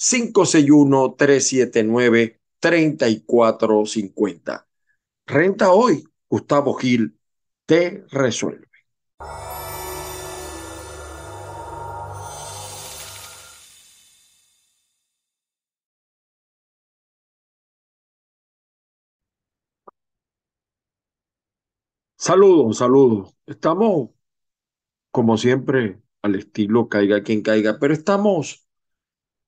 561-379-3450. Renta hoy, Gustavo Gil te resuelve. Saludos, saludos. Estamos, como siempre, al estilo caiga quien caiga, pero estamos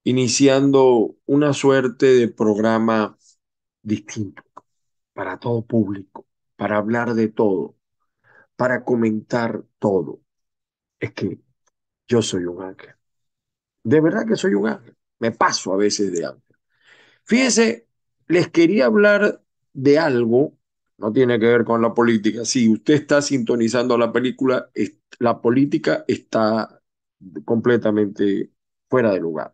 iniciando una suerte de programa distinto para todo público, para hablar de todo, para comentar todo. Es que yo soy un ángel. De verdad que soy un ángel. Me paso a veces de ángel. Fíjense, les quería hablar de algo, no tiene que ver con la política. Si usted está sintonizando la película, la política está completamente fuera de lugar.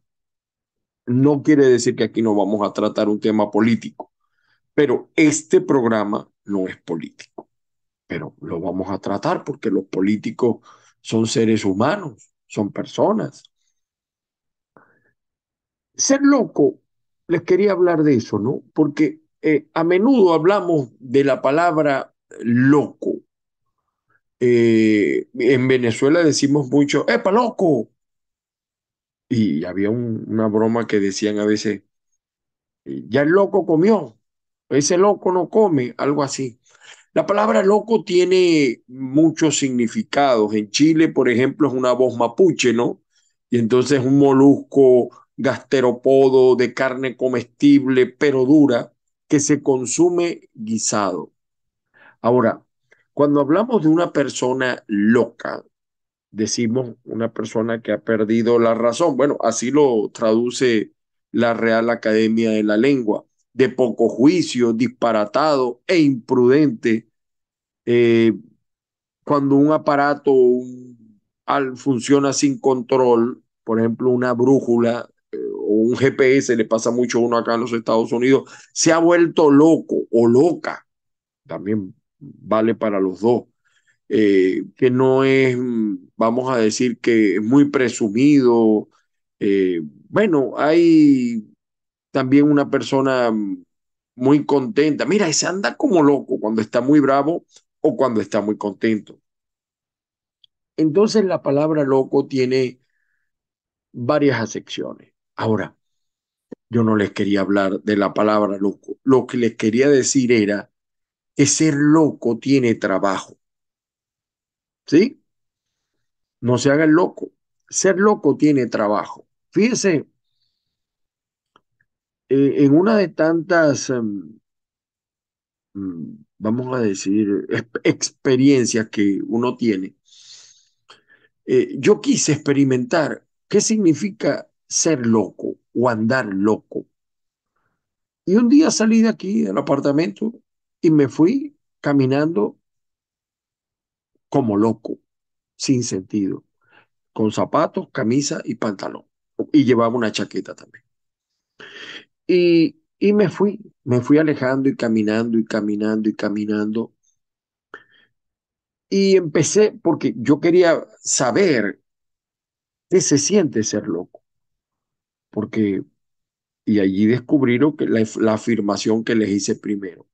No quiere decir que aquí no vamos a tratar un tema político, pero este programa no es político, pero lo vamos a tratar porque los políticos son seres humanos, son personas. Ser loco, les quería hablar de eso, ¿no? Porque eh, a menudo hablamos de la palabra loco. Eh, en Venezuela decimos mucho, ¡epa, loco! Y había una broma que decían a veces, ya el loco comió, ese loco no come, algo así. La palabra loco tiene muchos significados. En Chile, por ejemplo, es una voz mapuche, ¿no? Y entonces un molusco gasteropodo de carne comestible, pero dura, que se consume guisado. Ahora, cuando hablamos de una persona loca, decimos una persona que ha perdido la razón. Bueno, así lo traduce la Real Academia de la Lengua, de poco juicio, disparatado e imprudente. Eh, cuando un aparato al, funciona sin control, por ejemplo, una brújula eh, o un GPS, le pasa mucho a uno acá en los Estados Unidos, se ha vuelto loco o loca. También vale para los dos. Eh, que no es, vamos a decir que es muy presumido. Eh, bueno, hay también una persona muy contenta. Mira, se anda como loco cuando está muy bravo o cuando está muy contento. Entonces la palabra loco tiene varias acepciones. Ahora, yo no les quería hablar de la palabra loco. Lo que les quería decir era que ser loco tiene trabajo. ¿Sí? No se haga el loco. Ser loco tiene trabajo. Fíjense, eh, en una de tantas, em, mm, vamos a decir, experiencias que uno tiene, eh, yo quise experimentar qué significa ser loco o andar loco. Y un día salí de aquí, del apartamento, y me fui caminando como loco, sin sentido, con zapatos, camisa y pantalón. Y llevaba una chaqueta también. Y, y me fui, me fui alejando y caminando y caminando y caminando. Y empecé porque yo quería saber qué se siente ser loco. Porque, y allí descubrieron que la, la afirmación que les hice primero.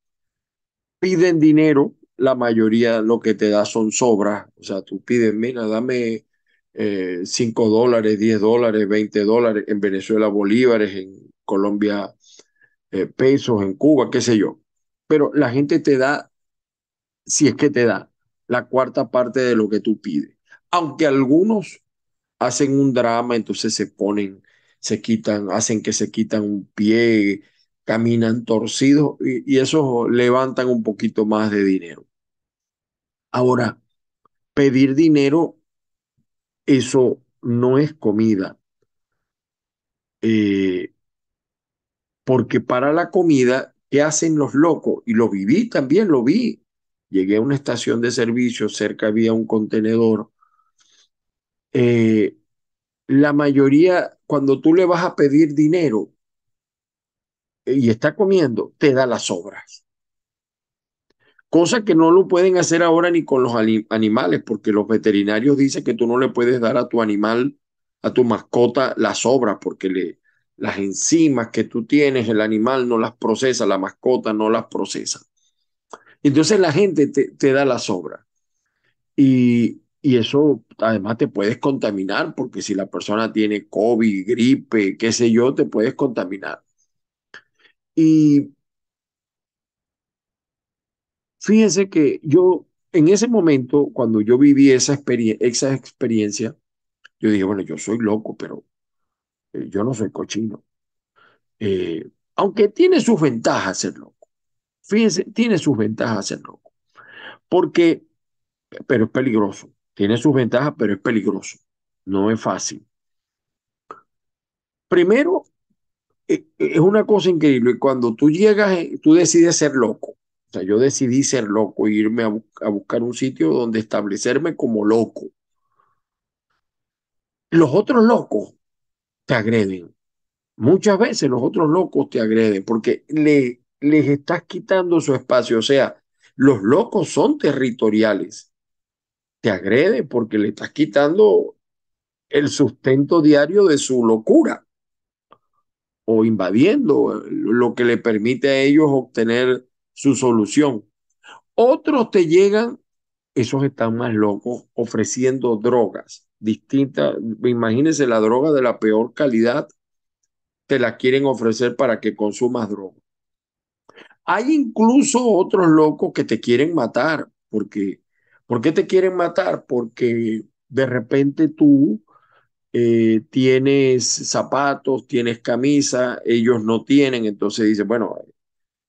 Piden dinero la mayoría lo que te da son sobras. O sea, tú pides, mira, dame eh, 5 dólares, 10 dólares, 20 dólares, en Venezuela bolívares, en Colombia eh, pesos, en Cuba, qué sé yo. Pero la gente te da, si es que te da, la cuarta parte de lo que tú pides. Aunque algunos hacen un drama, entonces se ponen, se quitan, hacen que se quitan un pie, caminan torcidos y, eso levantan un poquito más de dinero. Ahora, pedir dinero, eso no es comida. Eh, porque para la comida, ¿qué hacen los locos? Y lo viví también, lo vi. Llegué a una estación de servicio, cerca había un contenedor. Eh, la mayoría, cuando tú le vas a pedir dinero eh, y está comiendo, te da las sobras. Cosa que no lo pueden hacer ahora ni con los animales, porque los veterinarios dicen que tú no le puedes dar a tu animal, a tu mascota, las sobras, porque le, las enzimas que tú tienes, el animal no las procesa, la mascota no las procesa. Entonces la gente te, da la sobra. Y, y eso además te puedes contaminar, porque si la persona tiene COVID, gripe, qué sé yo, te puedes contaminar. Y fíjense que yo, en ese momento, cuando yo viví esa, esa experiencia, yo dije, bueno, yo soy loco, pero eh, yo no soy cochino. Eh, aunque tiene sus ventajas ser loco. Fíjense, tiene sus ventajas ser loco. Porque, pero es peligroso. Tiene sus ventajas, pero es peligroso. No es fácil. Primero, eh, es una cosa increíble. Cuando tú llegas, tú decides ser loco. Yo decidí ser loco, irme a, a buscar un sitio donde establecerme como loco. Los otros locos te agreden. Muchas veces los otros locos te agreden porque le, les estás quitando su espacio. O sea, los locos son territoriales. Te agreden porque le estás quitando el sustento diario de su locura o invadiendo lo que le permite a ellos obtener su solución. Otros te llegan, esos están más locos, ofreciendo drogas distintas. Imagínense la droga de la peor calidad te la quieren ofrecer para que consumas droga. Hay incluso otros locos que te quieren matar, porque ¿por qué te quieren matar? Porque de repente tú eh, tienes zapatos, tienes camisa, ellos no tienen, entonces dice, bueno,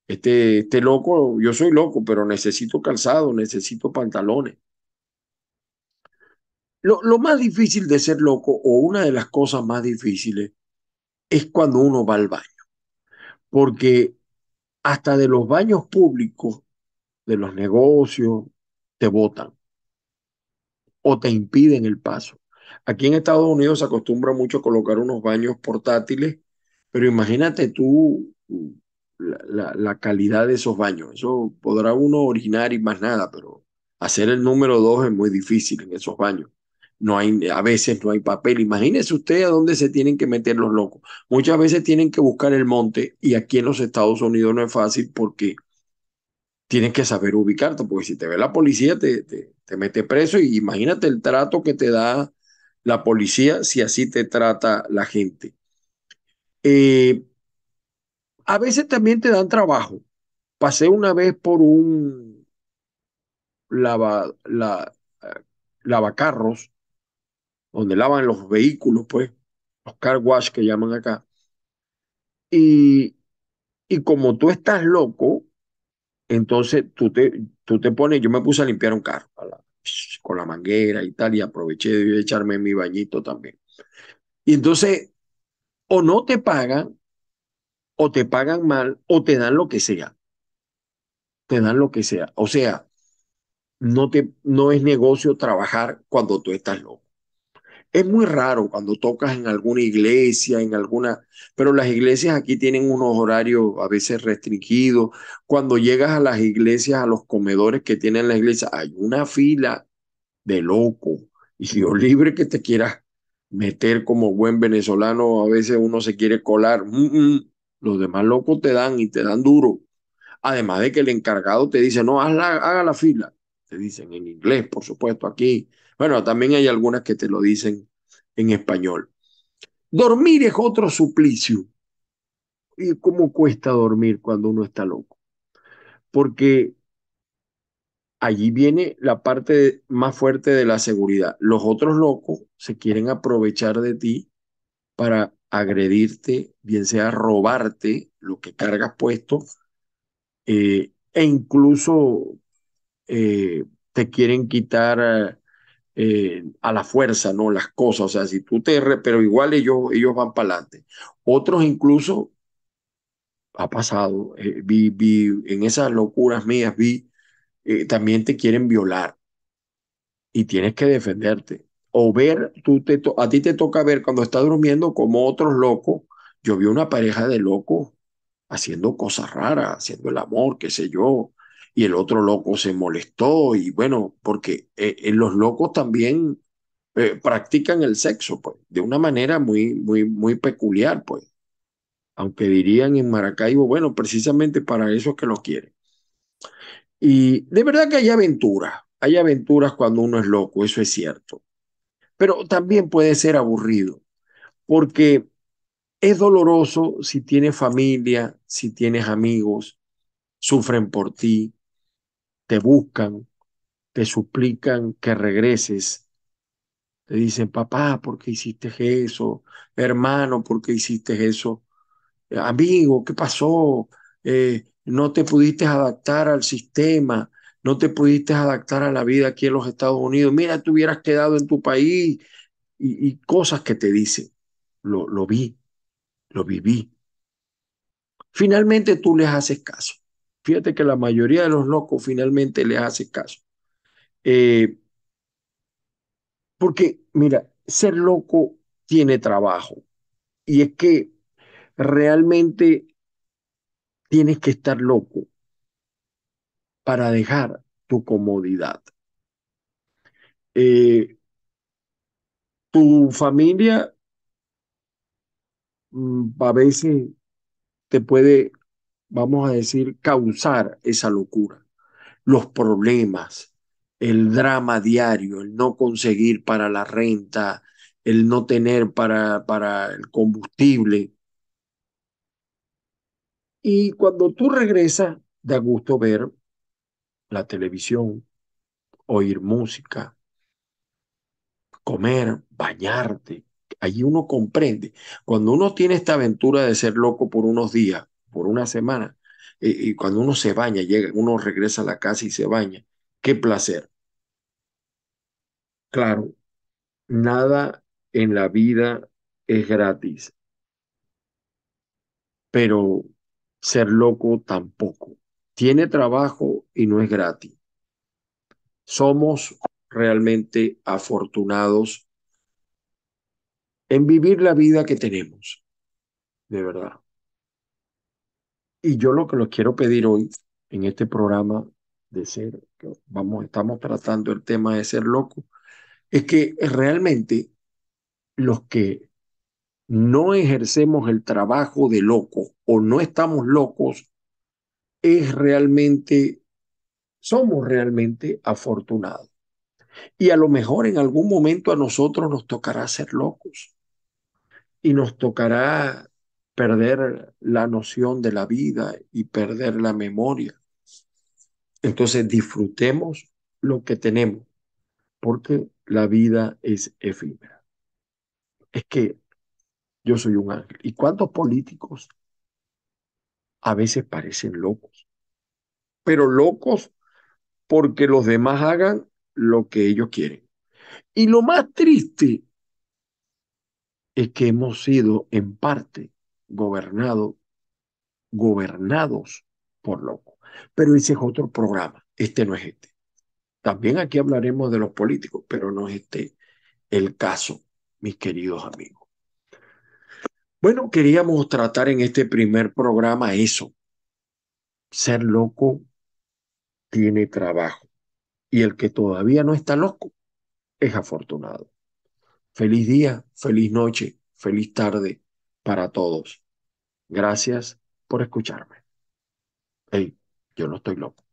este, este loco, yo soy loco, pero necesito calzado, necesito pantalones. Lo, lo más difícil de ser loco, o una de las cosas más difíciles, es cuando uno va al baño. Porque hasta de los baños públicos, de los negocios, te votan o te impiden el paso. Aquí en Estados Unidos se acostumbra mucho a colocar unos baños portátiles, pero imagínate tú la, la, calidad de esos baños. Eso podrá uno orinar y más nada, pero hacer el número dos es muy difícil en esos baños no hay, a veces no hay papel. Imagínese usted a dónde se tienen que meter los locos. Muchas veces tienen que buscar el monte y aquí en los Estados Unidos no es fácil porque tienes que saber ubicarte, porque si te ve la policía te, te, mete preso y imagínate el trato que te da la policía si así te trata la gente. Eh, a veces también te dan trabajo. Pasé una vez por un lava, la, eh, lavacarros donde lavan los vehículos, pues, los car wash que llaman acá. Y, y como tú estás loco, entonces tú te, tú te pones, yo me puse a limpiar un carro con la manguera y tal, y aproveché de echarme mi bañito también. Y entonces, o no te pagan, o te pagan mal, o te dan lo que sea. Te dan lo que sea. O sea, no, te, no es negocio trabajar cuando tú estás loco. Es muy raro cuando tocas en alguna iglesia, en alguna, pero las iglesias aquí tienen unos horarios a veces restringidos. Cuando llegas a las iglesias, a los comedores que tienen la iglesia, hay una fila de loco. Y Dios libre que te quieras meter como buen venezolano, a veces uno se quiere colar. Los demás locos te dan y te dan duro. Además de que el encargado te dice, no, haga la fila. Te dicen en inglés, por supuesto, aquí bueno, también hay algunas que te lo dicen en español. Dormir es otro suplicio. ¿Y cómo cuesta dormir cuando uno está loco? Porque allí viene la parte más fuerte de la seguridad. Los otros locos se quieren aprovechar de ti para agredirte, bien sea robarte lo que cargas puesto, eh, e incluso eh, te quieren quitar eh, a la fuerza, ¿no? Las cosas, o sea, si tú te... pero igual ellos, ellos van para adelante. Otros incluso ha pasado. Vi, vi, en esas locuras mías, vi, también te quieren violar y tienes que defenderte. O ver, tú te a ti te toca ver cuando estás durmiendo como otros locos. Yo vi una pareja de locos haciendo cosas raras, haciendo el amor, qué sé yo, y el otro loco se molestó y bueno, porque eh, los locos también eh, practican el sexo, pues, de una manera muy, muy, muy peculiar, pues. Aunque dirían en Maracaibo, bueno, precisamente para eso es que lo quieren. Y de verdad que hay aventuras, hay aventuras cuando uno es loco, eso es cierto. Pero también puede ser aburrido, porque es doloroso si tienes familia, si tienes amigos, sufren por ti, te buscan, te suplican que regreses, te dicen, papá, ¿por qué hiciste eso? Hermano, ¿por qué hiciste eso? Amigo, ¿qué pasó? Eh, no te pudiste adaptar al sistema, no te pudiste adaptar a la vida aquí en los Estados Unidos. Mira, te hubieras quedado en tu país y, cosas que te dicen. Lo, lo vi, lo viví. Finalmente tú les haces caso. Fíjate que la mayoría de los locos finalmente les hace caso. Eh, porque, mira, ser loco tiene trabajo. Y es que realmente tienes que estar loco para dejar tu comodidad. Eh, tu familia mm, a veces te puede, vamos a decir, causar esa locura. Los problemas, el drama diario, el no conseguir para la renta, el no tener para, para el combustible. Y cuando tú regresas, da gusto ver la televisión, oír música, comer, bañarte. Allí uno comprende. Cuando uno tiene esta aventura de ser loco por unos días, por una semana, eh, y cuando uno se baña, llega, uno regresa a la casa y se baña, qué placer. Claro, nada en la vida es gratis, pero ser loco tampoco. Tiene trabajo y no es gratis. Somos realmente afortunados en vivir la vida que tenemos, de verdad. Y yo lo que los quiero pedir hoy en este programa de ser, vamos, estamos tratando el tema de ser loco, es que realmente los que no ejercemos el trabajo de loco o no estamos locos, es realmente, somos realmente afortunados. Y a lo mejor en algún momento a nosotros nos tocará ser locos y nos tocará perder la noción de la vida y perder la memoria. Entonces disfrutemos lo que tenemos, porque la vida es efímera. Es que yo soy un ángel. ¿Y cuántos políticos a veces parecen locos? Pero locos porque los demás hagan lo que ellos quieren. Y lo más triste es que hemos sido en parte gobernados, gobernados por locos. Pero ese es otro programa, este no es este. También aquí hablaremos de los políticos, pero no es este el caso, mis queridos amigos. Bueno, queríamos tratar en este primer programa eso. Ser loco tiene trabajo y el que todavía no está loco es afortunado. Feliz día, feliz noche, feliz tarde para todos. Gracias por escucharme. Hey, yo no estoy loco.